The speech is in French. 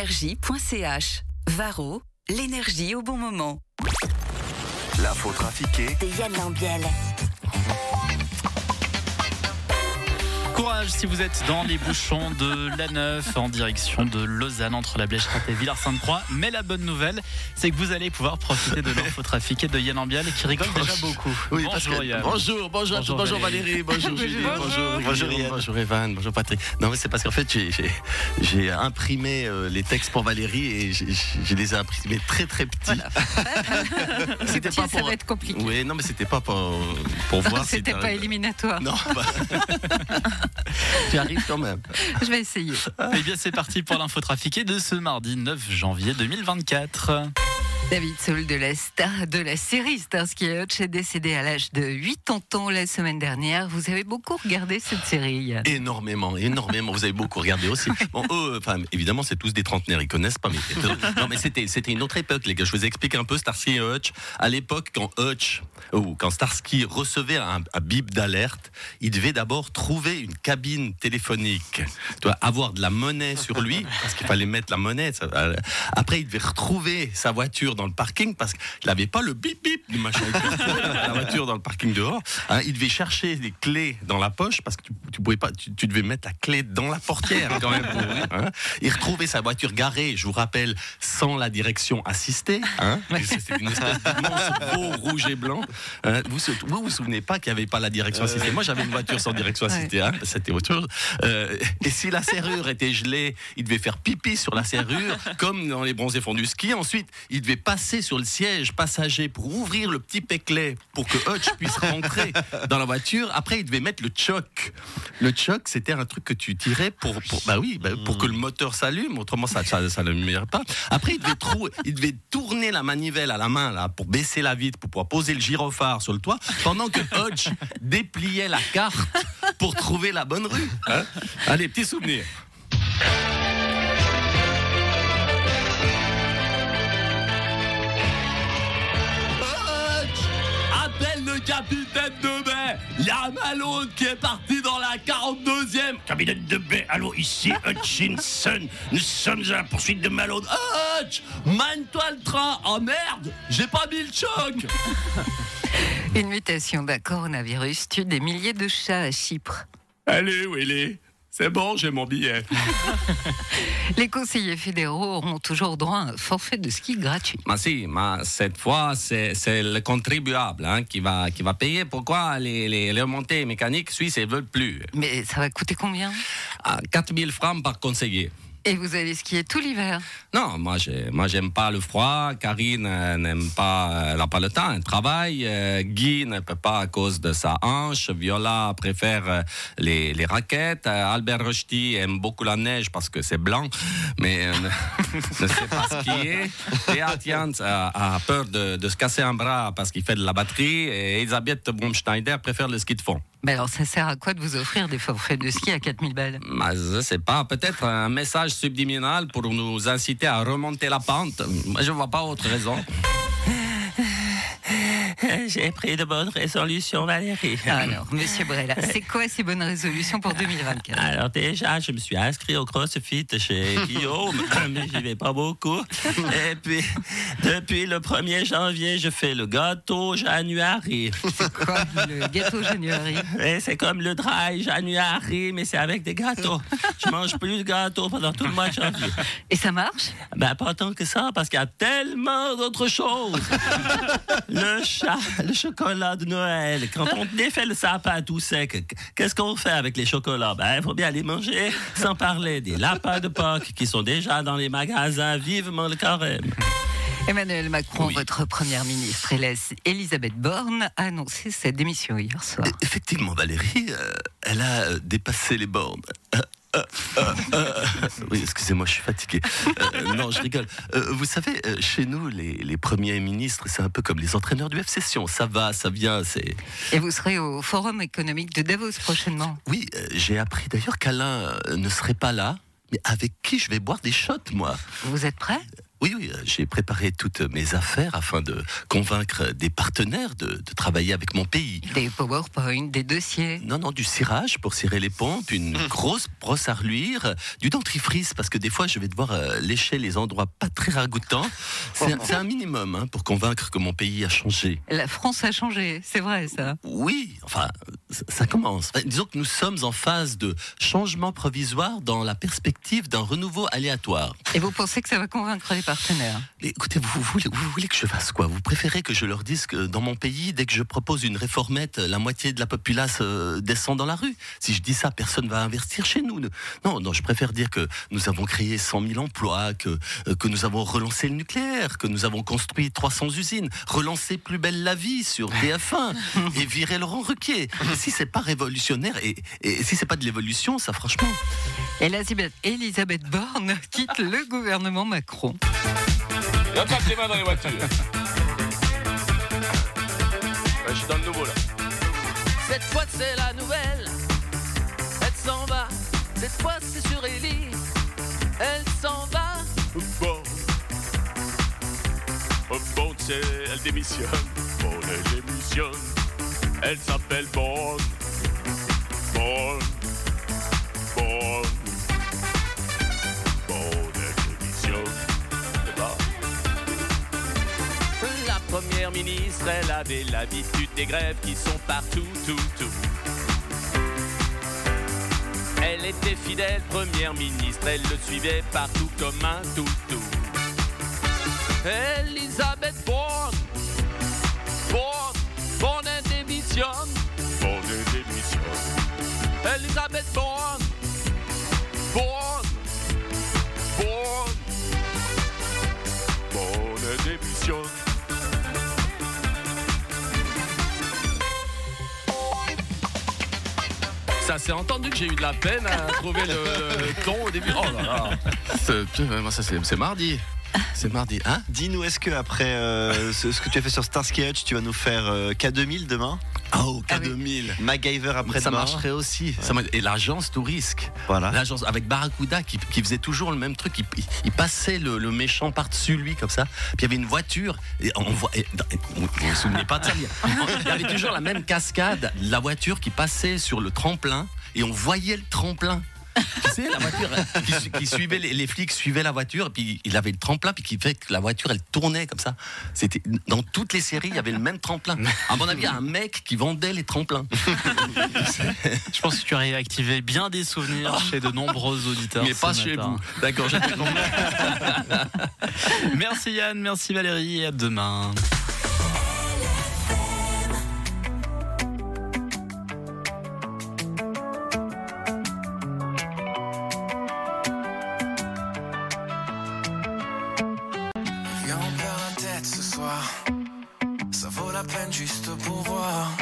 énergie.ch. Varro, l'énergie au bon moment. L'info trafiquée de Yann Lambiel. Courage si vous êtes dans les bouchons de la Neuf en direction de Lausanne entre la Blécherette et Villars-Sainte-Croix. Mais la bonne nouvelle, c'est que vous allez pouvoir profiter de l'info trafiquée de Yann Ambial qui rigole déjà beaucoup. Oui, bonjour Yann. bonjour, bonjour, tous. bonjour Valérie, bonjour Julie, bonjour, bonjour, Yann, bonjour Evan, bonjour Patrick. Non mais c'est parce qu'en fait j'ai- imprimé euh, les textes pour Valérie et j'ai- je les ai imprimés très très petits. C'était Petit, ça va être compliqué. Oui, non mais c'était pas pour, pour voir. si C'était pas éliminatoire. Non, bah... tu arrives quand même. Je vais essayer. Eh bien, c'est parti pour l'info trafiquée de ce mardi 9 janvier 2024. David Soul de la star de la série Starsky et Hutch est décédé à l'âge de 80 ans la semaine dernière. Vous avez beaucoup regardé cette série. Énormément, énormément. Vous avez beaucoup regardé aussi. Bon, eux, enfin, évidemment, c'est tous des trentenaires, ils connaissent pas. Mais non, mais c'était, c'était une autre époque, les gars. Je vous explique un peu Starsky et Hutch. À l'époque, quand Hutch ou quand Starsky recevait un, un bip d'alerte, il devait d'abord trouver une cabine téléphonique, tu vois, avoir de la monnaie sur lui parce qu'il fallait mettre la monnaie. euh, Après, il devait retrouver sa voiture dans le parking parce qu'il n'avait pas le bip bip du machin. la voiture dans le parking dehors. Hein, il devait chercher les clés dans la poche parce que tu, tu pouvais pas, tu, tu devais mettre la clé dans la portière quand même. Pour ouvrir, hein. Il retrouvait sa voiture garée, je vous rappelle, sans la direction assistée. Hein. C'était une espèce veau rouge et blanc. Hein. Vous, vous vous souvenez pas qu'il n'y avait pas la direction assistée Moi, j'avais une voiture sans direction assistée. C'était autre chose. Euh, et si la serrure était gelée, il devait faire pipi sur la serrure, comme dans les bronzés fonds du ski. Ensuite, il devait passer sur le siège passager pour ouvrir le petit péclet pour que Hutch puisse rentrer dans la voiture. Après, il devait mettre le choc. Le choc, c'était un truc que tu tirais pour, pour bah oui, bah, pour que le moteur s'allume. Autrement, ça, ça, ça ne pas. Après, il devait, il devait tourner la manivelle à la main là pour baisser la vitre, pour pouvoir poser le gyrophare sur le toit, pendant que Hutch dépliait la carte pour trouver la bonne rue. Hein Allez, petit souvenir. Capitaine de baie. Il y a Malone qui est parti dans la 42e Capitaine de baie, allô, ici Hutchinson. Nous sommes à la poursuite de Malone. Hutch Mine-toi le train. Oh merde J'ai pas mis le choc. Une mutation d'un coronavirus tue des milliers de chats à Chypre. Allez, Willy c'est bon, j'ai mon billet. Les conseillers fédéraux auront toujours droit à un forfait de ski gratuit. Mais si, mais cette fois, c'est c'est le contribuable hein, qui, va, qui va payer. Pourquoi les, les, les remontées mécaniques suisses ne veulent plus? Mais ça va coûter combien? À 4000 francs par conseiller. Et vous allez skier tout l'hiver. Non, moi, moi, j'aime pas le froid. Karine euh, n'aime pas, elle n'a pas le temps, elle travaille. Euh, Guy ne peut pas à cause de sa hanche. Viola préfère euh, les, les raquettes. Euh, Albert Rochety aime beaucoup la neige parce que c'est blanc, mais euh, ne, ne sait pas skier. Théa Jans a, a peur de, de se casser un bras parce qu'il fait de la batterie. Et Elisabeth Brumschneider préfère le ski de fond. Mais alors, ça sert à quoi de vous offrir des forfaits de ski à 4000 balles? Mais je sais pas, peut-être un message pour nous inciter à remonter la pente. Je vois pas autre raison. J'ai pris de bonnes résolutions, Valérie. Alors, monsieur Brella, c'est quoi ces bonnes résolutions pour 2024 Alors déjà, je me suis inscrit au CrossFit chez Guillaume, mais j'y vais pas beaucoup. Et puis, depuis le 1er janvier, je fais le gâteau January. C'est quoi le gâteau January? C'est comme le dry January, mais c'est avec des gâteaux. Je mange plus de gâteaux pendant tout le mois de janvier. Et ça marche? Ben, pas tant que ça, parce qu'il y a tellement d'autres choses. Le chat, le chocolat de Noël. Quand on défait le sapin tout sec, qu'est-ce qu'on fait avec les chocolats? Ben, il faut bien les manger, sans parler des lapins de Pâques qui sont déjà dans les magasins. Vivement le carême. Emmanuel Macron, votre première ministre, Elisabeth Borne, a annoncé sa démission hier soir. Effectivement, Valérie, euh, elle a euh, dépassé les bornes. Euh, euh, euh, euh, oui, excusez-moi, je suis fatigué. Euh, non, je rigole. Euh, vous savez, euh, chez nous, les, les premiers ministres, c'est un peu comme les entraîneurs du F-Session. Ça va, ça vient, c'est... Et vous serez au Forum économique de Davos prochainement. Oui, j'ai appris d'ailleurs qu'Alain ne serait pas là. Mais avec qui je vais boire des shots, moi? Vous êtes prêt? Oui, oui, euh, j'ai préparé toutes mes affaires afin de convaincre des partenaires de, de travailler avec mon pays. Des PowerPoint, des dossiers. Non, non, du cirage pour cirer les pompes, une grosse brosse à reluire, du dentifrice parce que des fois je vais devoir euh, lécher les endroits pas très ragoûtants. C'est un- minimum hein, pour convaincre que mon pays a changé. La France a changé, c'est vrai ça. Oui, enfin, ça, ça commence. Enfin, disons que nous sommes en phase de changement provisoire dans la perspective d'un renouveau aléatoire. Et vous pensez que ça va convaincre les écoutez, vous, voulez, vous voulez que je fasse quoi? Vous préférez que je leur dise que dans mon pays, dès que je propose une réformette, la moitié de la populace euh, descend dans la rue? Si je dis ça, personne va investir chez nous. Non, non, je préfère dire que nous avons créé 100 000 emplois, que, euh, que nous avons relancé le nucléaire, que nous avons construit 300 usines, relancé Plus belle la vie sur TF1 et viré Laurent Ruquier. Si c'est pas révolutionnaire et, et si c'est pas de l'évolution, ça franchement. Elisabeth, Elisabeth Borne quitte le gouvernement Macron. Y'a pas tes mains dans les voitures. Ouais, je suis dans le nouveau là. Cette fois c'est la nouvelle, elle s'en va. Cette fois c'est sur Ellie, elle s'en va. Bon. Oh, bon, tu sais, elle démissionne. Bon, elle démissionne. Elle s'appelle. Bonne. Bonne. Elle avait l'habitude des grèves qui sont partout, tout, tout. Elle était fidèle, première ministre, elle le suivait partout comme un toutou. Elisabeth Borne, Borne, Borne, elle démissionne. Bonne, elle démissionne. Elisabeth Borne, Borne, Ça s'est entendu que j'ai eu de la peine à trouver le, le ton au début. Oh là là. C'est- moi, ça, c'est c'est mardi. C'est mardi, hein? Dis-nous, est-ce que après euh, ce, ce que tu as fait sur Starsky Hutch, tu vas nous faire euh, K2000 demain? Oh, K2000. MacGyver après ça marcherait aussi. Et l'agence tout risque. Voilà. L'agence avec Barracuda qui, qui faisait toujours le même truc. Il, passait le, le méchant par-dessus lui comme ça. Puis il y avait une voiture. Et on voit, et- et- vous vous vous souvenez pas de ça Il y avait toujours la même cascade. La voiture qui passait sur le tremplin et on voyait le tremplin. Tu sais, la voiture euh, qui, su- qui suivait les, les flics suivaient la voiture et puis il avait le tremplin puis qui fait que la voiture elle tournait comme ça. C'était dans toutes les séries il y avait le même tremplin. À mon avis, un mec qui vendait les tremplins. Je pense que tu as réactivé bien des souvenirs chez de nombreux auditeurs. Mais pas chez matin. vous. D'accord. Merci Yann, merci Valérie et à demain. Ça vaut la peine juste pour voir.